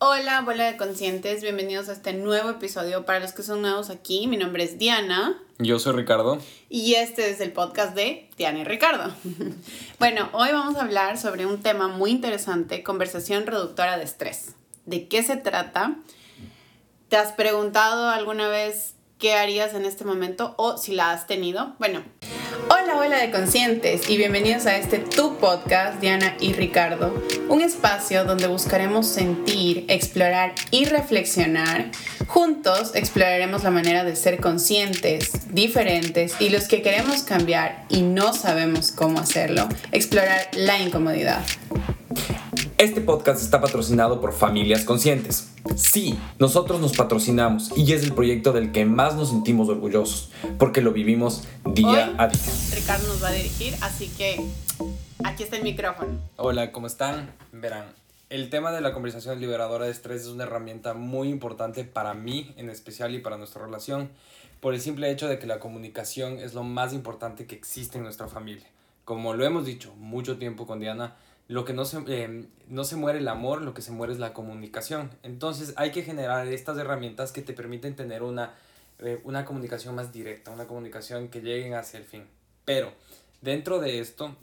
Hola, bola de conscientes, bienvenidos a este nuevo episodio. Para los que son nuevos aquí, mi nombre es Diana. Yo soy Ricardo. Y este es el podcast de Diana y Ricardo. bueno, hoy vamos a hablar sobre un tema muy interesante, conversación reductora de estrés. ¿De qué se trata? ¿Te has preguntado alguna vez qué harías en este momento o si la has tenido? Bueno, Hola, hola de conscientes y bienvenidos a este Tu Podcast, Diana y Ricardo, un espacio donde buscaremos sentir, explorar y reflexionar. Juntos exploraremos la manera de ser conscientes, diferentes y los que queremos cambiar y no sabemos cómo hacerlo, explorar la incomodidad. Este podcast está patrocinado por Familias Conscientes. Sí, nosotros nos patrocinamos y es el proyecto del que más nos sentimos orgullosos, porque lo vivimos día a día. Ricardo nos va a dirigir, así que aquí está el micrófono. Hola, ¿cómo están? Verán, el tema de la conversación liberadora de estrés es una herramienta muy importante para mí en especial y para nuestra relación, por el simple hecho de que la comunicación es lo más importante que existe en nuestra familia. Como lo hemos dicho mucho tiempo con Diana, lo que no se, eh, no se muere el amor, lo que se muere es la comunicación. Entonces hay que generar estas herramientas que te permiten tener una, eh, una comunicación más directa, una comunicación que lleguen hacia el fin. Pero dentro de esto,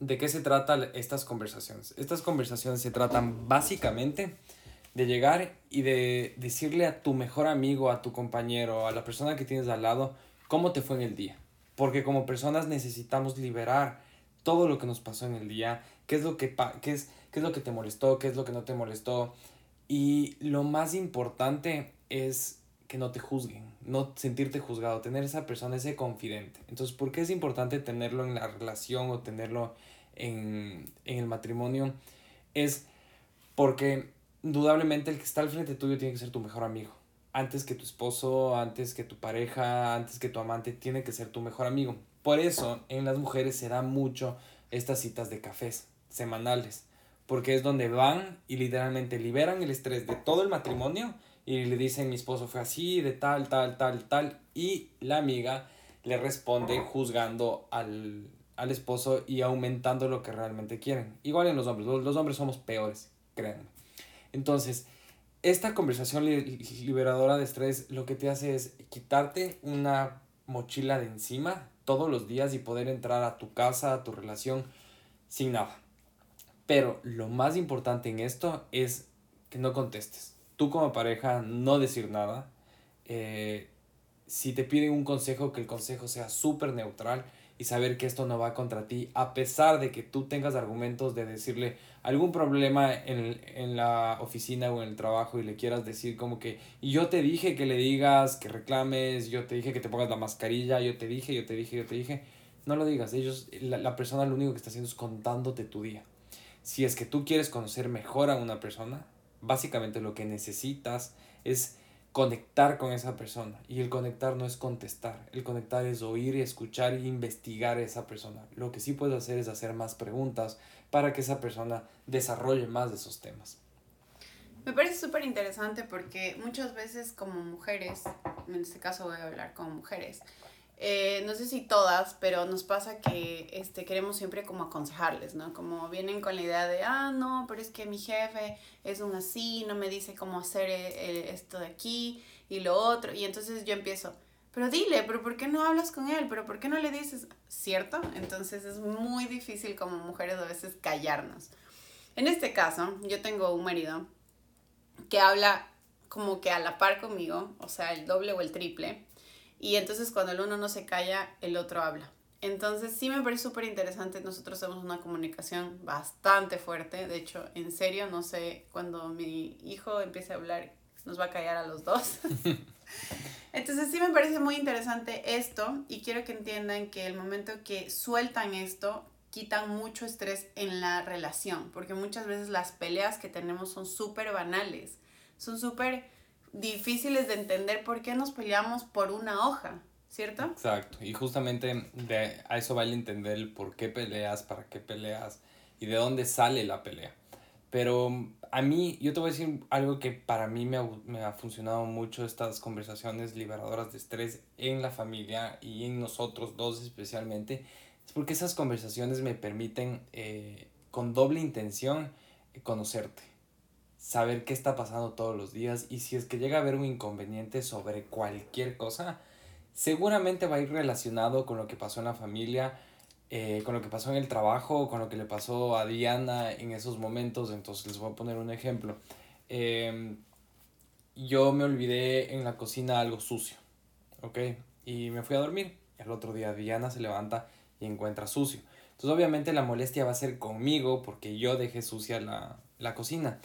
¿de qué se tratan estas conversaciones? Estas conversaciones se tratan básicamente de llegar y de decirle a tu mejor amigo, a tu compañero, a la persona que tienes al lado, cómo te fue en el día. Porque como personas necesitamos liberar todo lo que nos pasó en el día, qué es lo que, qué es, qué es lo que te molestó, qué es lo que no te molestó. Y lo más importante es que no te juzguen, no sentirte juzgado, tener esa persona, ese confidente. Entonces, ¿por qué es importante tenerlo en la relación o tenerlo en, en el matrimonio? Es porque indudablemente el que está al frente tuyo tiene que ser tu mejor amigo. Antes que tu esposo, antes que tu pareja, antes que tu amante, tiene que ser tu mejor amigo. Por eso en las mujeres se da mucho estas citas de cafés semanales, porque es donde van y literalmente liberan el estrés de todo el matrimonio y le dicen mi esposo fue así, de tal, tal, tal, tal, y la amiga le responde juzgando al, al esposo y aumentando lo que realmente quieren. Igual en los hombres, los, hombres somos peores, créanme. Entonces, esta conversación liberadora de estrés lo que te hace es quitarte una mochila de encima todos los días y poder entrar a tu casa, a tu relación, sin nada. Pero lo más importante en esto es que no contestes. Tú como pareja no decir nada. Eh, si te piden un consejo, que el consejo sea súper neutral y saber que esto no va contra ti, a pesar de que tú tengas argumentos de decirle algún problema en, en la oficina o en el trabajo y le quieras decir como que, yo te dije que le digas, que reclames, yo te dije que te pongas la mascarilla, yo te dije, yo te dije, yo te dije, no lo digas, ellos, la, la persona lo único que está haciendo es contándote tu día. Si es que tú quieres conocer mejor a una persona, básicamente lo que necesitas es conectar con esa persona. Y el conectar no es contestar, el conectar es oír escuchar e investigar a esa persona. Lo que sí puedes hacer es hacer más preguntas para que esa persona desarrolle más de esos temas. Me parece súper interesante porque muchas veces como mujeres, en este caso voy a hablar como mujeres, eh, no sé si todas, pero nos pasa que este, queremos siempre como aconsejarles, ¿no? Como vienen con la idea de, ah, no, pero es que mi jefe es un así, no me dice cómo hacer eh, eh, esto de aquí y lo otro. Y entonces yo empiezo, pero dile, pero ¿por qué no hablas con él? ¿Pero por qué no le dices? ¿Cierto? Entonces es muy difícil como mujeres a veces callarnos. En este caso, yo tengo un marido que habla como que a la par conmigo, o sea, el doble o el triple y entonces cuando el uno no se calla, el otro habla. Entonces sí me parece súper interesante. Nosotros tenemos una comunicación bastante fuerte. De hecho, en serio, no sé, cuando mi hijo empiece a hablar, nos va a callar a los dos. Entonces sí me parece muy interesante esto y quiero que entiendan que el momento que sueltan esto, quitan mucho estrés en la relación, porque muchas veces las peleas que tenemos son súper banales, son súper difíciles de entender por qué nos peleamos por una hoja, ¿cierto? Exacto, y justamente de, a eso vale entender por qué peleas, para qué peleas y de dónde sale la pelea. Pero a mí, yo te voy a decir algo que para mí me ha, me ha funcionado mucho estas conversaciones liberadoras de estrés en la familia y en nosotros dos especialmente, es porque esas conversaciones me permiten eh, con doble intención conocerte saber qué está pasando todos los días y si es que llega a haber un inconveniente sobre cualquier cosa, seguramente va a ir relacionado con lo que pasó en la familia, eh, con lo que pasó en el trabajo, con lo que le pasó a Diana en esos momentos. Entonces les voy a poner un ejemplo. Em, yo me olvidé en la cocina algo sucio, ¿ok? Y me fui a dormir. El otro día Diana se levanta y encuentra sucio. Entonces obviamente la molestia va a ser conmigo porque yo dejé sucia la, la cocina.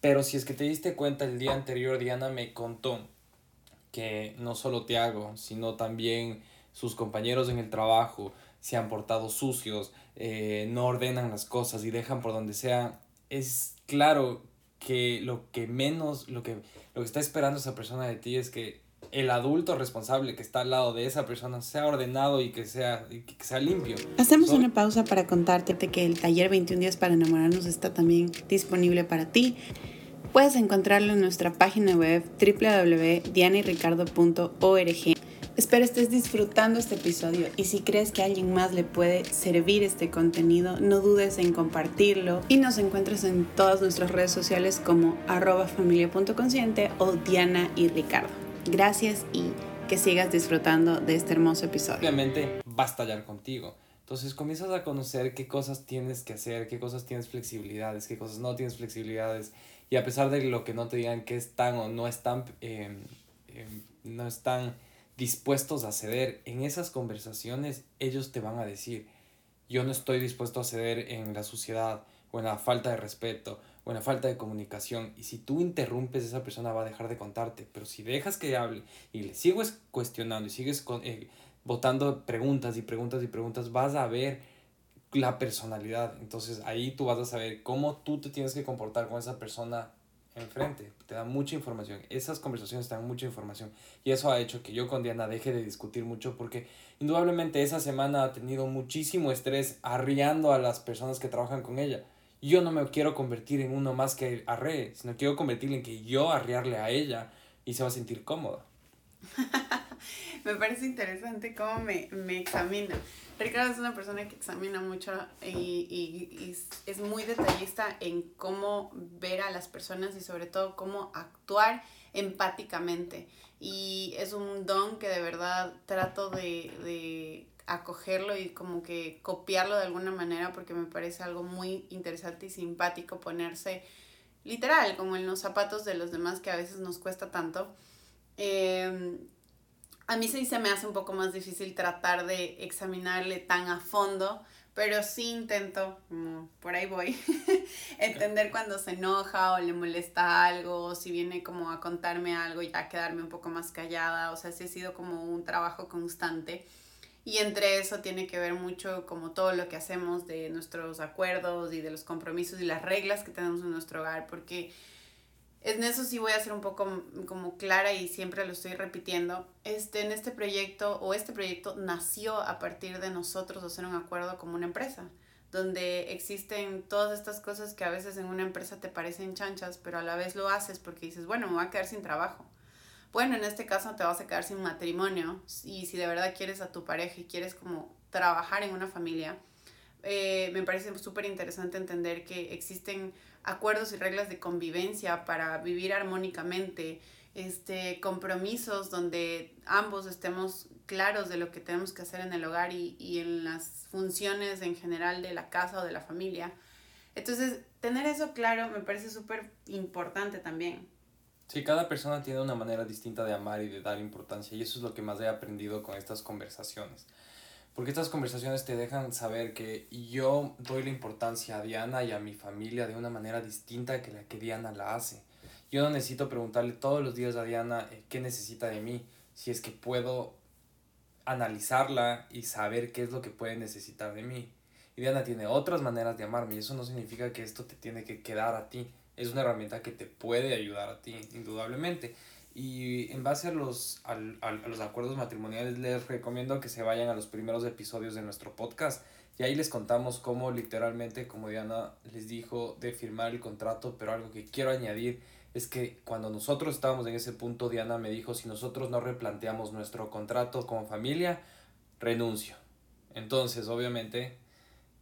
Pero si es que te diste cuenta el día anterior, Diana me contó que no solo Tiago, sino también sus compañeros en el trabajo se han portado sucios, eh, no ordenan las cosas y dejan por donde sea. Es claro que lo que menos, lo que, lo que está esperando esa persona de ti es que el adulto responsable que está al lado de esa persona sea ordenado y que sea, que sea limpio. Hacemos una pausa para contarte que el taller 21 días para enamorarnos está también disponible para ti. Puedes encontrarlo en nuestra página web www.dianayricardo.org. Espero estés disfrutando este episodio y si crees que a alguien más le puede servir este contenido, no dudes en compartirlo y nos encuentras en todas nuestras redes sociales como arroba familia.consciente o Diana y Ricardo. Gracias y que sigas disfrutando de este hermoso episodio. Obviamente va a estallar contigo. Entonces comienzas a conocer qué cosas tienes que hacer, qué cosas tienes flexibilidades, qué cosas no tienes flexibilidades y a pesar de lo que no te digan que están o no están, em, em, no están dispuestos a ceder, en esas conversaciones ellos te van a decir, yo no estoy dispuesto a ceder en la suciedad o en la falta de respeto o la falta de comunicación. Y si tú interrumpes, esa persona va a dejar de contarte. Pero si dejas que hable y le sigues cuestionando y sigues con, eh, preguntas y preguntas y preguntas, vas a ver la personalidad. Entonces ahí tú vas a saber cómo tú te tienes que comportar con esa persona enfrente. Te da mucha información. Esas conversaciones te dan mucha información. Y eso ha hecho que yo con Diana deje de discutir mucho porque indudablemente esa semana ha tenido muchísimo estrés arriando a las personas que trabajan con ella. Yo no me quiero convertir en uno más que arree, sino quiero convertirle en que yo arriarle a ella y se va a sentir cómoda. me parece interesante cómo me, me examina. Ricardo es una persona que examina mucho y, y, es muy detallista en cómo ver a las personas y sobre todo cómo actuar empáticamente. Y es un don que de verdad trato de, de acogerlo y como que copiarlo de alguna manera porque me parece algo muy interesante y simpático ponerse literal como en los zapatos de los demás que a veces nos cuesta tanto. Eh, a mí sí se me hace un poco más difícil tratar de examinarle tan a fondo, pero sí intento, como por ahí voy, entender cuando se enoja o le molesta algo, o si viene como a contarme algo, ya quedarme un poco más callada, o sea, sí ha sido como un trabajo constante. Y entre eso tiene que ver mucho como todo lo que hacemos de nuestros acuerdos y de los compromisos y las reglas que tenemos en nuestro hogar, porque en eso sí voy a ser un poco como clara y siempre lo estoy repitiendo. Este, en este proyecto o este proyecto nació a partir de nosotros hacer un acuerdo como una empresa, donde existen todas estas cosas que a veces en una empresa te parecen chanchas, pero a la vez lo haces porque dices, bueno, me voy a quedar sin trabajo. Bueno, en este caso te vas a quedar sin matrimonio y si de verdad quieres a tu pareja y quieres como trabajar en una familia, eh, me parece súper interesante entender que existen acuerdos y reglas de convivencia para vivir armónicamente, este, compromisos donde ambos estemos claros de lo que tenemos que hacer en el hogar y, y en las funciones en general de la casa o de la familia. Entonces, tener eso claro me parece súper importante también. Sí, cada persona tiene una manera distinta de amar y de dar importancia y eso es lo que más he aprendido con estas conversaciones. Porque estas conversaciones te dejan saber que yo doy la importancia a Diana y a mi familia de una manera distinta que la que Diana la hace. Yo no necesito preguntarle todos los días a Diana eh, qué necesita de mí, si es que puedo analizarla y saber qué es lo que puede necesitar de mí. Y Diana tiene otras maneras de amarme y eso no significa que esto te tiene que quedar a ti. Es una herramienta que te puede ayudar a ti, indudablemente. Y en base a los, a, los acuerdos matrimoniales, les recomiendo que se vayan a los primeros episodios de nuestro podcast. Y ahí les contamos cómo literalmente, como Diana les dijo, de firmar el contrato, pero algo que quiero añadir es que cuando nosotros estábamos en ese punto, Diana me dijo, si nosotros no replanteamos nuestro contrato como familia, renuncio. Entonces, obviamente,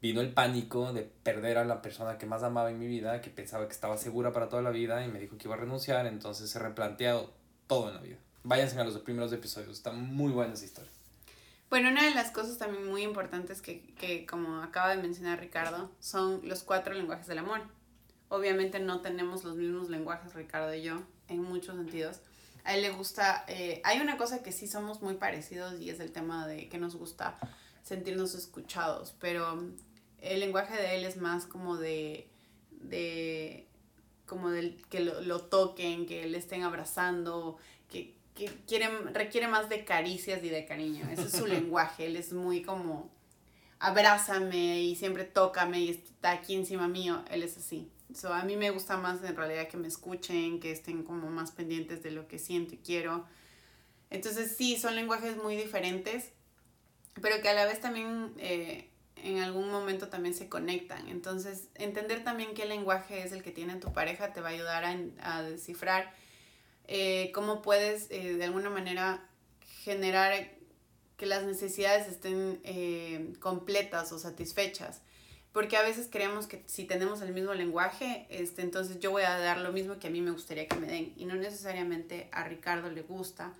vino el pánico de perder a la persona que más amaba en mi vida, que pensaba que estaba segura para toda la vida y me dijo que iba a renunciar, entonces he replanteado todo en la vida. Váyanse a los primeros episodios, está muy buena esa historia. Bueno, una de las cosas también muy importantes que, que, como acaba de mencionar Ricardo, son los cuatro lenguajes del amor. Obviamente no tenemos los mismos lenguajes, Ricardo y yo, en muchos sentidos. A él le gusta, eh, hay una cosa que sí somos muy parecidos y es el tema de que nos gusta sentirnos escuchados, pero el lenguaje de él es más como de, de como del que lo, lo toquen, que le estén abrazando, que que quiere, requiere más de caricias y de cariño. Ese es su lenguaje. Él es muy como, abrázame y siempre tócame y está aquí encima mío. Él es así. So, a mí me gusta más en realidad que me escuchen, que estén como más pendientes de lo que siento y quiero. Entonces sí, son lenguajes muy diferentes, pero que a la vez también eh, en algún momento también se conectan. Entonces entender también qué lenguaje es el que tiene tu pareja te va a ayudar a, a descifrar eh, cómo puedes eh, de alguna manera generar que las necesidades estén eh, completas o satisfechas. Porque a veces creemos que si tenemos el mismo lenguaje, este, entonces yo voy a dar lo mismo que a mí me gustaría que me den. Y no necesariamente a Ricardo le gusta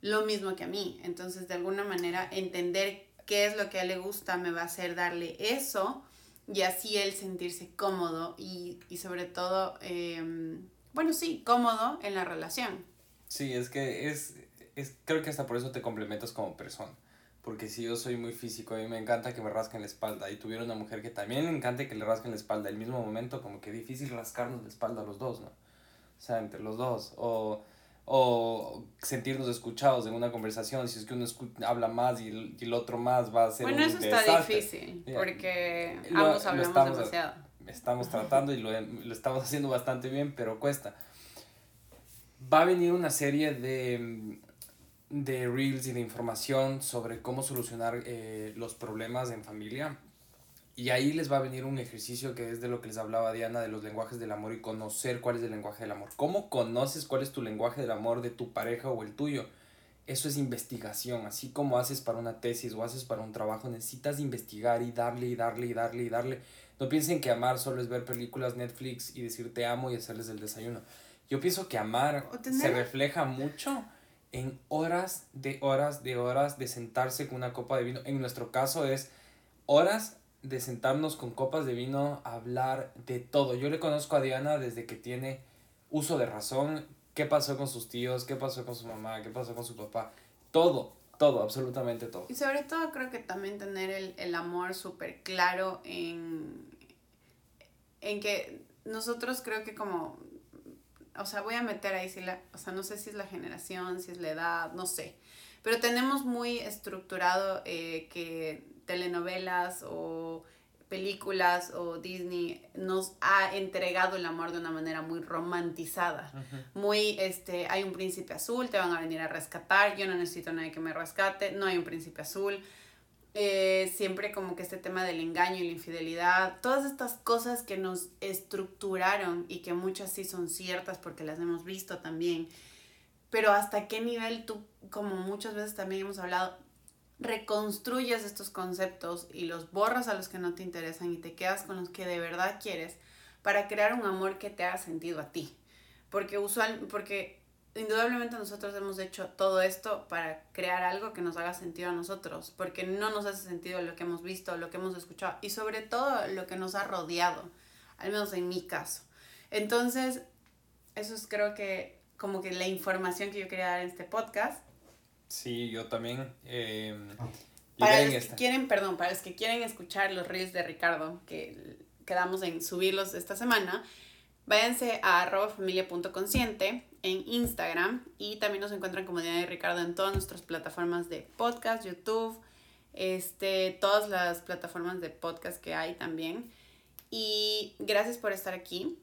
lo mismo que a mí. Entonces, de alguna manera, entender qué es lo que a él le gusta me va a hacer darle eso y así él sentirse cómodo y, y sobre todo em, bueno, sí, cómodo en la relación. Sí, es que es, es, creo que hasta por eso te complementas como persona. Porque si yo soy muy físico, a mí me encanta que me rasquen la espalda y tuviera una mujer que también le encante que le rasquen la espalda, el mismo momento, como que difícil rascarnos la espalda los dos, ¿no? O sea, entre los dos. O, o sentirnos escuchados en una conversación, si es que uno habla más y el, y el, otro más va a ser... Bueno, eso está difícil, porque ambos hablamos demasiado estamos tratando y lo, lo, estamos haciendo bastante bien, pero cuesta. Va a venir una serie de, de reels y de información sobre cómo solucionar eh, los problemas en familia. Y ahí les va a venir un ejercicio que es de lo que les hablaba Diana, de los lenguajes del amor y conocer cuál es el lenguaje del amor. ¿Cómo conoces cuál es tu lenguaje del amor de tu pareja o el tuyo? Eso es investigación, así como haces para una tesis o haces para un trabajo, necesitas investigar y darle y darle y darle y darle no piensen que amar solo es ver películas Netflix y decir te amo y hacerles el desayuno. Yo pienso que amar se refleja mucho en horas de horas de horas de sentarse con una copa de vino. En nuestro caso es horas de sentarnos con copas de vino a hablar de todo. Yo le conozco a Diana desde que tiene uso de razón, qué pasó con sus tíos, qué pasó con su mamá, qué pasó con su papá, todo. Todo, absolutamente todo. Y sobre todo creo que también tener el, el amor súper claro en, en que nosotros creo que como, o sea, voy a meter ahí, si la, o sea, no sé si es la generación, si es la edad, no sé, pero tenemos muy estructurado eh, que telenovelas o películas o Disney nos ha entregado el amor de una manera muy romantizada. Muy, este, hay un príncipe azul, te van a venir a rescatar, yo no necesito a nadie que me rescate, no hay un príncipe azul. Eh, siempre como que este tema del engaño y la infidelidad, todas estas cosas que nos estructuraron y que muchas sí son ciertas porque las hemos visto también, pero hasta qué nivel tú, como muchas veces también hemos hablado, reconstruyes estos conceptos y los borras a los que no te interesan y te quedas con los que de verdad quieres para crear un amor que te haga sentido a ti. Porque usual, porque indudablemente nosotros hemos hecho todo esto para crear algo que nos haga sentido a nosotros, porque no nos hace sentido lo que hemos visto, lo que hemos escuchado y sobre todo lo que nos ha rodeado, al menos en mi caso. Entonces, eso es creo que como que la información que yo quería dar en este podcast. Sí, yo también. Eh, para los que quieren, perdón, para los que quieren escuchar los reels de Ricardo, que quedamos en subirlos esta semana, váyanse a arroba familia.consciente en Instagram y también nos encuentran como Diana y Ricardo en todas nuestras plataformas de podcast, YouTube, este, todas las plataformas de podcast que hay también. Y gracias por estar aquí.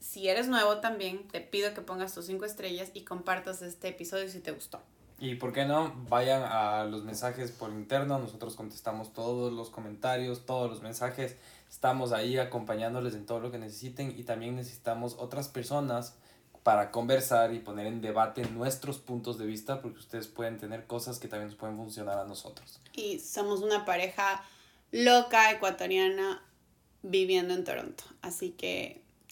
Si eres nuevo también, te pido que pongas tus cinco estrellas y compartas este episodio si te gustó. Y por qué no, vayan a los mensajes por interno, nosotros contestamos todos los comentarios, todos los mensajes, estamos ahí acompañándoles en todo lo que necesiten y también necesitamos otras personas para conversar y poner en debate nuestros puntos de vista porque ustedes pueden tener cosas que también nos pueden funcionar a nosotros. Y somos una pareja loca ecuatoriana viviendo en Toronto. Así que